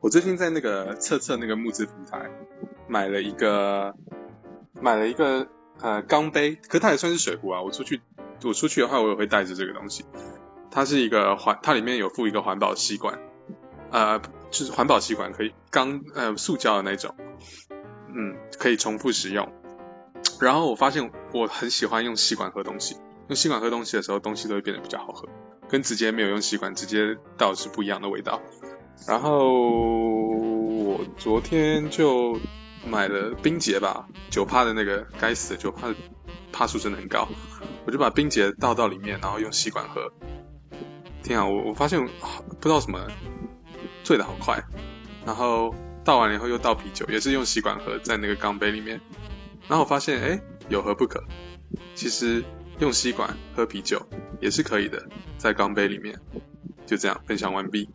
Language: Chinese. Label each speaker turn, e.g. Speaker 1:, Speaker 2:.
Speaker 1: 我最近在那个测测那个募资平台买了一个买了一个呃钢杯，可它也算是水壶啊。我出去我出去的话，我也会带着这个东西。它是一个环，它里面有附一个环保吸管，呃，就是环保吸管，可以钢呃塑胶的那种，嗯，可以重复使用。然后我发现我很喜欢用吸管喝东西，用吸管喝东西的时候，东西都会变得比较好喝，跟直接没有用吸管直接倒是不一样的味道。然后我昨天就买了冰结吧，九帕的那个，该死的九帕帕数真的很高，我就把冰结倒到里面，然后用吸管喝。天啊，我我发现不知道什么醉的好快，然后倒完了以后又倒啤酒，也是用吸管喝，在那个钢杯里面，然后我发现哎有何不可？其实用吸管喝啤酒也是可以的，在钢杯里面，就这样分享完毕。